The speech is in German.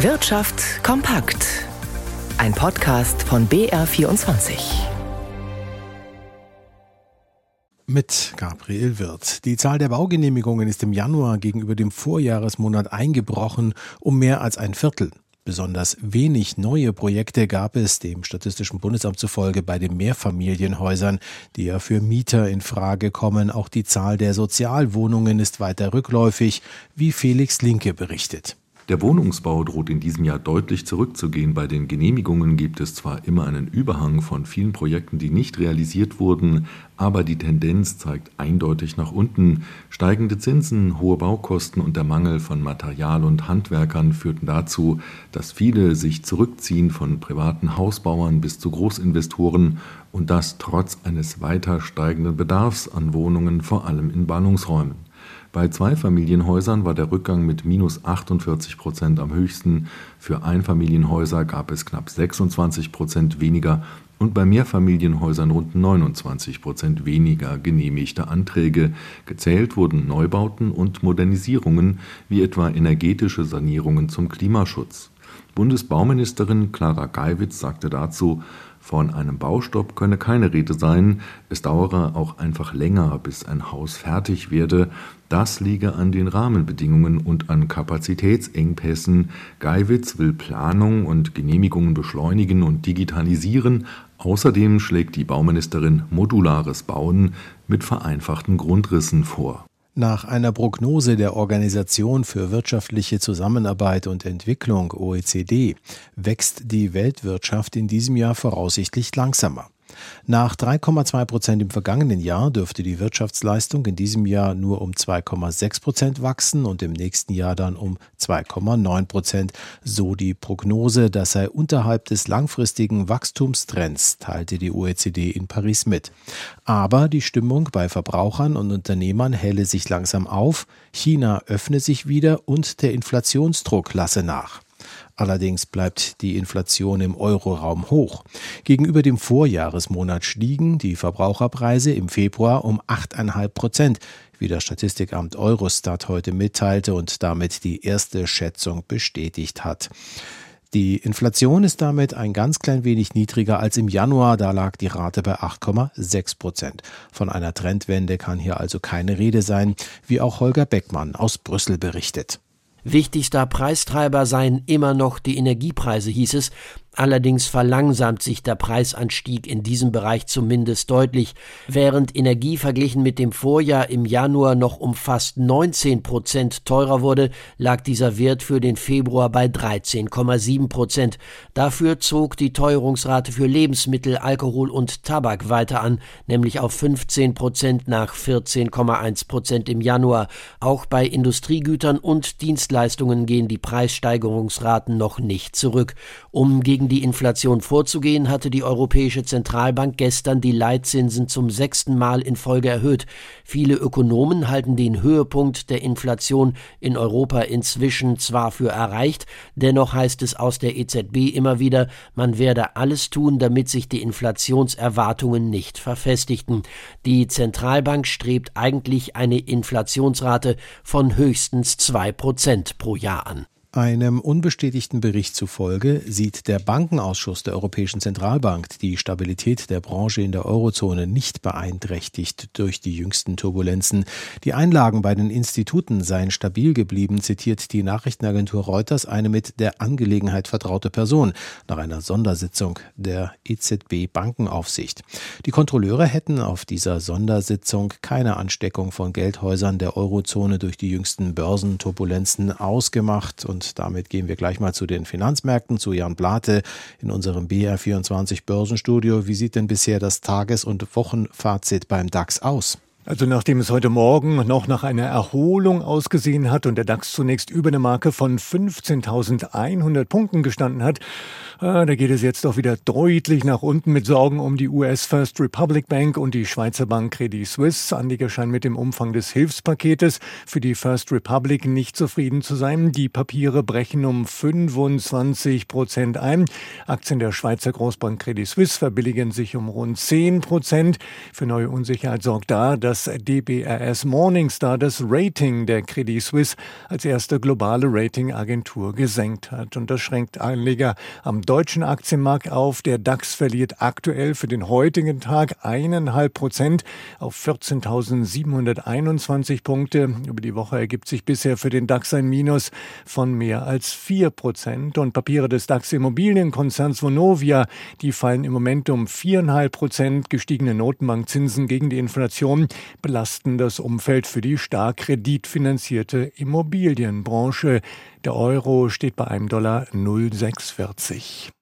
Wirtschaft kompakt. Ein Podcast von BR24. Mit Gabriel Wirth. Die Zahl der Baugenehmigungen ist im Januar gegenüber dem Vorjahresmonat eingebrochen um mehr als ein Viertel. Besonders wenig neue Projekte gab es dem Statistischen Bundesamt zufolge bei den Mehrfamilienhäusern, die ja für Mieter in Frage kommen. Auch die Zahl der Sozialwohnungen ist weiter rückläufig, wie Felix Linke berichtet. Der Wohnungsbau droht in diesem Jahr deutlich zurückzugehen. Bei den Genehmigungen gibt es zwar immer einen Überhang von vielen Projekten, die nicht realisiert wurden, aber die Tendenz zeigt eindeutig nach unten. Steigende Zinsen, hohe Baukosten und der Mangel von Material und Handwerkern führten dazu, dass viele sich zurückziehen von privaten Hausbauern bis zu Großinvestoren und das trotz eines weiter steigenden Bedarfs an Wohnungen, vor allem in Ballungsräumen. Bei Zweifamilienhäusern war der Rückgang mit minus 48 Prozent am höchsten, für Einfamilienhäuser gab es knapp 26 Prozent weniger und bei Mehrfamilienhäusern rund 29 Prozent weniger genehmigte Anträge. Gezählt wurden Neubauten und Modernisierungen wie etwa energetische Sanierungen zum Klimaschutz. Bundesbauministerin Clara Geiwitz sagte dazu, von einem Baustopp könne keine Rede sein, es dauere auch einfach länger, bis ein Haus fertig werde. Das liege an den Rahmenbedingungen und an Kapazitätsengpässen. Geiwitz will Planung und Genehmigungen beschleunigen und digitalisieren. Außerdem schlägt die Bauministerin modulares Bauen mit vereinfachten Grundrissen vor. Nach einer Prognose der Organisation für wirtschaftliche Zusammenarbeit und Entwicklung OECD wächst die Weltwirtschaft in diesem Jahr voraussichtlich langsamer. Nach 3,2 Prozent im vergangenen Jahr dürfte die Wirtschaftsleistung in diesem Jahr nur um 2,6 Prozent wachsen und im nächsten Jahr dann um 2,9 Prozent. So die Prognose, das sei unterhalb des langfristigen Wachstumstrends, teilte die OECD in Paris mit. Aber die Stimmung bei Verbrauchern und Unternehmern helle sich langsam auf, China öffne sich wieder und der Inflationsdruck lasse nach. Allerdings bleibt die Inflation im Euroraum hoch. Gegenüber dem Vorjahresmonat stiegen die Verbraucherpreise im Februar um 8,5 Prozent, wie das Statistikamt Eurostat heute mitteilte und damit die erste Schätzung bestätigt hat. Die Inflation ist damit ein ganz klein wenig niedriger als im Januar, da lag die Rate bei 8,6 Prozent. Von einer Trendwende kann hier also keine Rede sein, wie auch Holger Beckmann aus Brüssel berichtet. Wichtigster Preistreiber seien immer noch die Energiepreise, hieß es, Allerdings verlangsamt sich der Preisanstieg in diesem Bereich zumindest deutlich. Während Energie verglichen mit dem Vorjahr im Januar noch um fast 19 Prozent teurer wurde, lag dieser Wert für den Februar bei 13,7 Prozent. Dafür zog die Teuerungsrate für Lebensmittel, Alkohol und Tabak weiter an, nämlich auf 15 Prozent nach 14,1 Prozent im Januar. Auch bei Industriegütern und Dienstleistungen gehen die Preissteigerungsraten noch nicht zurück. Um gegen gegen die Inflation vorzugehen, hatte die Europäische Zentralbank gestern die Leitzinsen zum sechsten Mal in Folge erhöht. Viele Ökonomen halten den Höhepunkt der Inflation in Europa inzwischen zwar für erreicht, dennoch heißt es aus der EZB immer wieder, man werde alles tun, damit sich die Inflationserwartungen nicht verfestigten. Die Zentralbank strebt eigentlich eine Inflationsrate von höchstens zwei Prozent pro Jahr an. Einem unbestätigten Bericht zufolge sieht der Bankenausschuss der Europäischen Zentralbank die Stabilität der Branche in der Eurozone nicht beeinträchtigt durch die jüngsten Turbulenzen. Die Einlagen bei den Instituten seien stabil geblieben, zitiert die Nachrichtenagentur Reuters eine mit der Angelegenheit vertraute Person nach einer Sondersitzung der EZB Bankenaufsicht. Die Kontrolleure hätten auf dieser Sondersitzung keine Ansteckung von Geldhäusern der Eurozone durch die jüngsten Börsenturbulenzen ausgemacht und damit gehen wir gleich mal zu den Finanzmärkten, zu Jan Blate in unserem BR24 Börsenstudio. Wie sieht denn bisher das Tages- und Wochenfazit beim DAX aus? Also nachdem es heute Morgen noch nach einer Erholung ausgesehen hat und der DAX zunächst über eine Marke von 15.100 Punkten gestanden hat, äh, da geht es jetzt doch wieder deutlich nach unten mit Sorgen um die US First Republic Bank und die Schweizer Bank Credit Suisse. Anleger scheinen mit dem Umfang des Hilfspaketes für die First Republic nicht zufrieden zu sein. Die Papiere brechen um 25 Prozent ein. Aktien der Schweizer Großbank Credit Suisse verbilligen sich um rund 10 Prozent. Für neue Unsicherheit sorgt da, dass DBRS Morningstar das Rating der Credit Suisse als erste globale Ratingagentur gesenkt hat. Und das schränkt Anleger am deutschen Aktienmarkt auf. Der DAX verliert aktuell für den heutigen Tag eineinhalb Prozent auf 14.721 Punkte. Über die Woche ergibt sich bisher für den DAX ein Minus von mehr als vier Prozent. Und Papiere des DAX Immobilienkonzerns Vonovia, die fallen im Moment um viereinhalb Prozent. Gestiegene Notenbankzinsen gegen die Inflation belasten das Umfeld für die stark kreditfinanzierte Immobilienbranche. Der Euro steht bei einem Dollar 0,640.